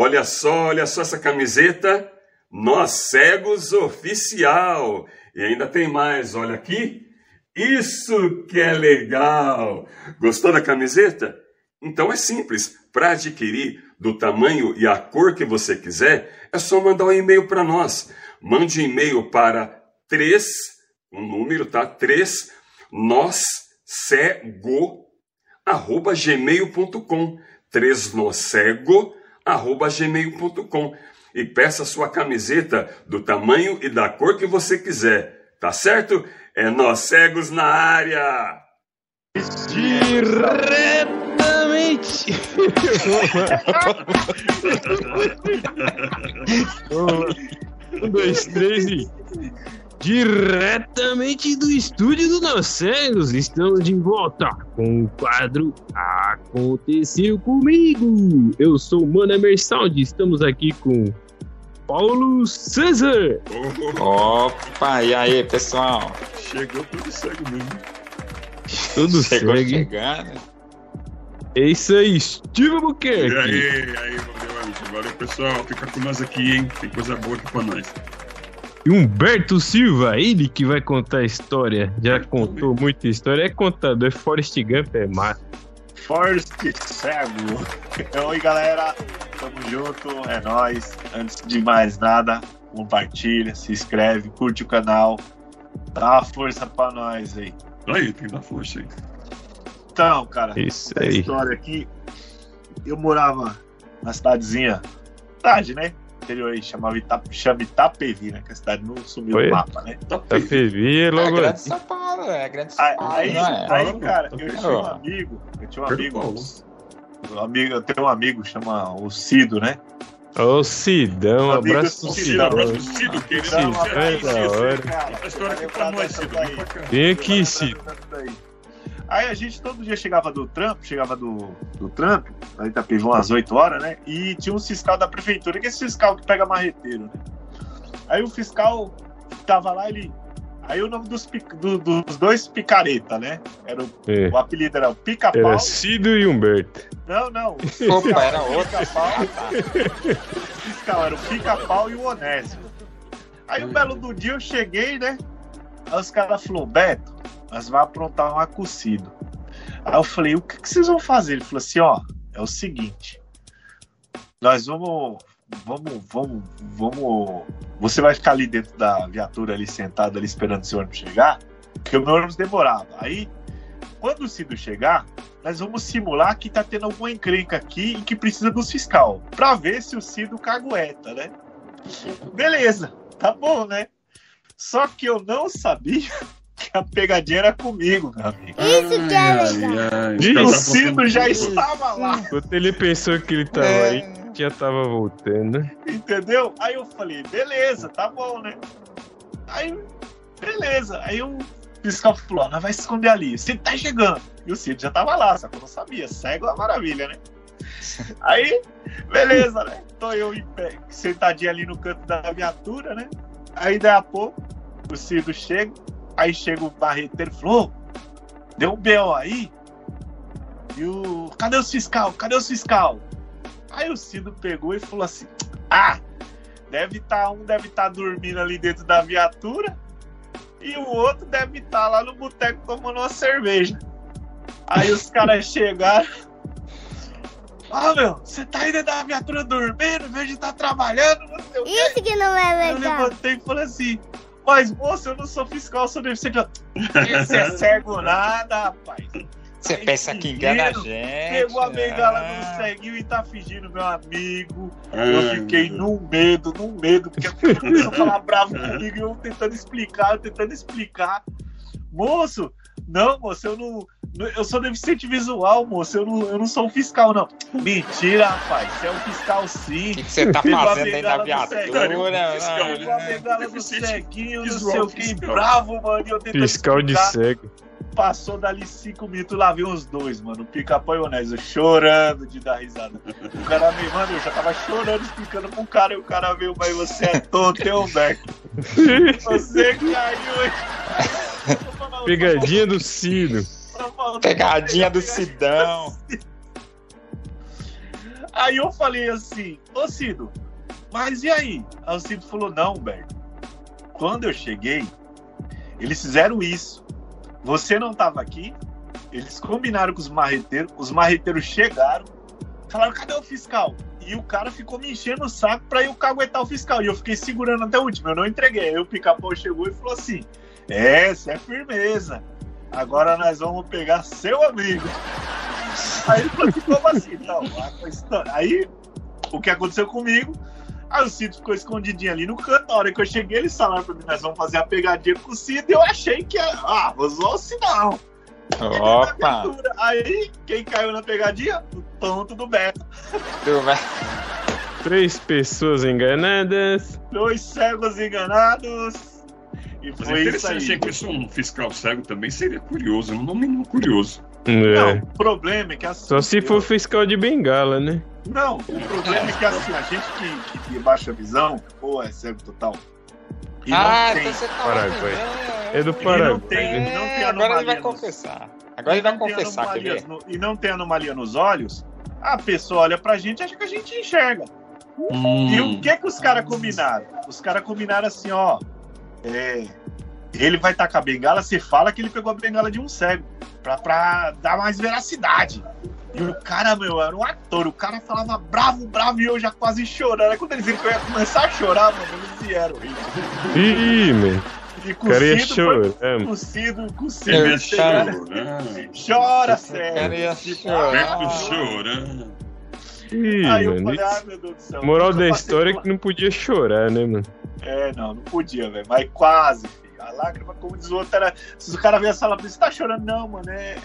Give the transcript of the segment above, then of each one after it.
Olha só, olha só essa camiseta. Nós Cegos Oficial. E ainda tem mais, olha aqui. Isso que é legal! Gostou da camiseta? Então é simples. Para adquirir do tamanho e a cor que você quiser, é só mandar um e-mail para nós. Mande um e-mail para 3, um número, tá? 3, nós cego, arroba gmail.com. 3 nós cego, gmail.com. E peça sua camiseta do tamanho e da cor que você quiser. Tá certo? É nós cegos na área! Diretamente! um, dois, três e. Diretamente do estúdio do Nós Cegos, estamos de volta com o quadro Aconteceu Comigo. Eu sou o Mano Emersaldi, estamos aqui com Paulo César. Opa, e aí, pessoal? Chegou tudo cego mesmo. Tudo Chegou segue. chegando. É isso aí, Steve Albuquerque. E aí, e aí, valeu, Alisson. Valeu, pessoal. Fica com nós aqui, hein? Tem coisa boa aqui pra nós. E Humberto Silva, ele que vai contar a história. Já contou muita história. É contador, é Forrest Gump, é massa. Forest Cego. Oi, galera. Tamo junto, é nóis. Antes de mais nada, compartilha, se inscreve, curte o canal. Dá uma força pra nós aí. Aí, tem que dar força aí. Então, cara, Isso aí. história aqui. Eu morava na cidadezinha, cidade, né? Interior aí, chamava Ita, chama Itapevi, né? Que a cidade não sumiu Foi. do mapa, né? PV é É logo. grande São Paulo, é grande São Aí, Paulo, aí, é? aí, cara, eu tinha um amigo, eu tinha um amigo, um amigo, eu tenho um amigo, chama o Cido, né? Ô, Sidão, um abraço pro Cido, abraço Sidão. pro Cido, querido. Cido, é da hora. Conta a história aqui pra nós, Cido. Vem aqui, Cido. Aí a gente todo dia chegava do trampo, chegava do, do trampo, aí Itapevi umas 8 horas, né? E tinha um fiscal da prefeitura, que é esse fiscal que pega marreteiro, né? Aí o fiscal tava lá, ele. Aí o nome dos, do- dos dois picareta, né? Era o, É. o apelido era o pica-pau. Era Cido e Humberto. Não, não. Opa, era outro. Pica-pau. O fiscal era o pica-pau e o onésimo. Aí um belo do dia eu cheguei, né? Aí os caras falaram, Beto, nós vamos aprontar um acucido. Aí eu falei, o que, que vocês vão fazer? Ele falou assim, ó, é o seguinte. Nós vamos. Vamos, vamos, vamos. Você vai ficar ali dentro da viatura ali sentado ali esperando o seu ônibus chegar, porque o meu ônibus demorava. Aí, quando o Cido chegar, nós vamos simular que tá tendo alguma encrenca aqui e que precisa dos fiscal, pra ver se o Cido cagueta, né? Beleza, tá bom, né? Só que eu não sabia a pegadinha era comigo, meu amigo. Isso que é legal. tá O contando Cido já estava lá, Enquanto ele pensou que ele tava É. aí, já tava voltando. entendeu? Aí eu falei, beleza, tá bom, né? Aí, beleza. Aí o fiscal falou, nós vai se esconder ali. O Cido tá chegando. E o Cido já tava lá, só que eu não sabia. Cego é uma maravilha, né? Aí, beleza, né? Tô eu em pé, sentadinho ali no canto da viatura, né? Aí daí a pouco, o Cido chega, aí chega o barreteiro e falou, "Ô, deu um B.O. aí? E o. Cadê os fiscal? Cadê os fiscal? Aí o Cido pegou e falou assim: Ah, deve estar um deve estar dormindo ali dentro da viatura e o outro deve estar lá no boteco tomando uma cerveja. Aí os caras chegaram. Ah, meu, você tá aí dentro da viatura dormindo, em vez de estar trabalhando, não sei o quê. Isso que não é Eu legal. levantei e falei assim: Mas moço, eu não sou fiscal, eu sou deficiente. Você é cego nada, rapaz. Você pensa que engana a gente. Pegou a bengala ah. do ceguinho e tá fingindo, meu amigo. Ai, Eu fiquei num medo, num medo, porque a pessoa começou a falar bravo comigo e eu tentando explicar, eu tentando explicar. Moço, não, moço, eu não. Eu sou deficiente visual, moço. Eu não, eu não sou um fiscal, não. Mentira, rapaz. Você é um fiscal sim. O que que você tá fazendo do ceguinho. viatura? Fiscal, Pegou a bengala do ceguinho, não sei o que, bravo, mano. E eu Fiscal de cego. Passou dali cinco minutos, lá vi os dois, mano. O pica-pau e Onésio chorando de dar risada. O cara me, mano, eu já tava chorando, explicando pro cara, e o cara veio, mas você é tonto, hein, Humberto? Você caiu, hein? Pegadinha do Cido. Pegadinha do Sidão. Aí eu falei assim, ô Cido, mas e aí? Aí o Cido falou, não, Humberto. Quando eu cheguei, eles fizeram isso. Você não estava aqui, eles combinaram com os marreteiros, os marreteiros chegaram, falaram, cadê o fiscal? E o cara ficou me enchendo o saco pra eu caguetar o fiscal. E eu fiquei segurando até o último, eu não entreguei. Aí o pica-pau chegou e falou assim: É, isso é firmeza. Agora nós vamos pegar seu amigo. Aí ele falou assim: Como assim? Não, aí o que aconteceu comigo? Aí o Cid ficou escondidinho ali no canto. Na hora que eu cheguei, eles falaram pra mim: Nós vamos fazer a pegadinha com o Cid. E eu achei que, ah, vou zoar o sinal. Opa! Aí, quem caiu na pegadinha? O tonto do Beto. Tu vai. Três pessoas enganadas. Dois cegos enganados. E Mas foi é isso aí. que isso um fiscal cego também seria curioso, um mínimo curioso. É. Não, o problema é que assim. Só se for fiscal de bengala, né? Não, o problema é que assim, a gente que, que tem baixa visão, ou é cego total. E ah, não tem. então você tá Paraguai. É do E Paraguai. não tem, né? não tem É, agora ele vai nos- confessar. Agora ele vai confessar, quer ver? no- e não tem anomalia nos olhos, a pessoa olha pra gente e acha que a gente enxerga. E Hum. o que que os caras combinaram? Os caras combinaram assim, ó. É, ele vai tacar a bengala, você fala que ele pegou a bengala de um cego. Pra, pra dar mais veracidade. E o cara, meu, era um ator. O cara falava bravo, bravo, e eu já quase chorando. Aí quando eles viram que eu ia começar a chorar, mano, eles vieram. Ih, mano. E com O cara ia o Cido chorar, foi mano. com o Cido, com o Eu Cido. Ele choro. chorando. Chora, sério. ah. chorando. Ih, Aí eu falei, ah, meu Deus do céu. Moral da história é que não podia chorar, né, mano? É, não, não podia, velho. Mas quase, filho. A lágrima, como diz o outro, era. Se o cara vê a sala, você tá chorando? Não, mano. É,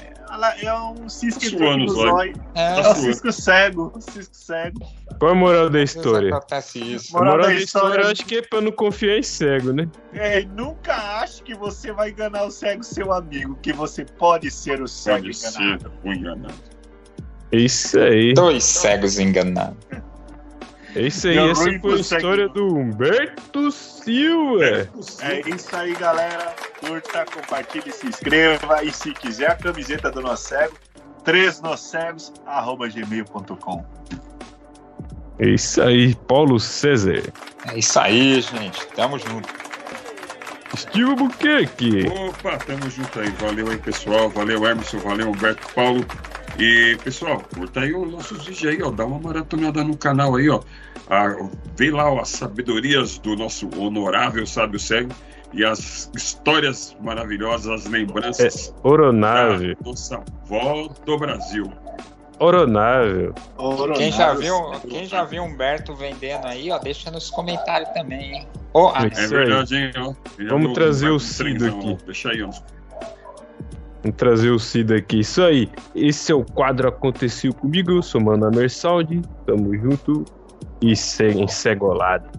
é um cisco Tá no olhos. zóio. É, É um cisco cego. Um cisco cego. Qual a moral da história? acontece isso. A Moral moral da da história história- eu acho que é pra não confiar em cego, né? É, nunca ache que você vai enganar o cego, seu amigo, que você pode ser o cego Pode ser enganado. o enganado. É isso aí. Dois cegos enganados. É isso aí. Essa foi a história do Humberto Silva. É isso aí, galera. Curta, compartilhe, se inscreva. E se quiser a camiseta do Nosso Cego, 3nocegos.gmail.com. É isso aí, Paulo César. É isso aí, gente. Tamo junto. Steve Albuquerque. Opa, tamo junto aí. Valeu aí, pessoal. Valeu, Emerson. Valeu, Humberto Paulo. E, pessoal, curta aí os nossos vídeos aí, ó. Dá uma maratonada no canal aí, ó. Ah, vê lá ó, as sabedorias do nosso honorável sábio cego e as histórias maravilhosas, as lembranças Oronável. da nossa vó do Brasil. Oronável. Quem já viu, quem já viu Humberto vendendo aí, ó, deixa nos comentários também, hein? Ah, É É verdade, hein? Ó. Vamos viu trazer o Cido aqui. ó. Deixa aí, ó. Trazer o Cid aqui. Isso aí. Esse é o quadro Aconteceu Comigo. Eu sou Mano Mersaldi. Tamo junto. E seguem cegolado.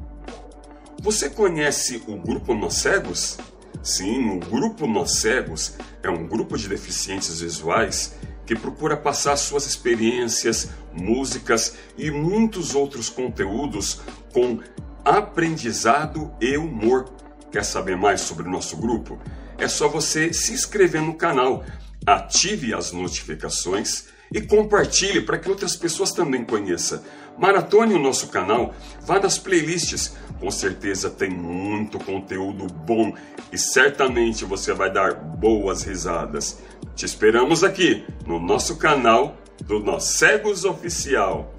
Você conhece o Grupo Nós Cegos? Sim, o Grupo Nós Cegos é um grupo de deficientes visuais que procura passar suas experiências, músicas e muitos outros conteúdos com aprendizado e humor. Quer saber mais sobre o nosso grupo? É só você se inscrever no canal, ative as notificações e compartilhe para que outras pessoas também conheçam. Maratone o nosso canal, vá nas playlists, com certeza tem muito conteúdo bom e certamente você vai dar boas risadas. Te esperamos aqui no nosso canal do Nós Cegos Oficial.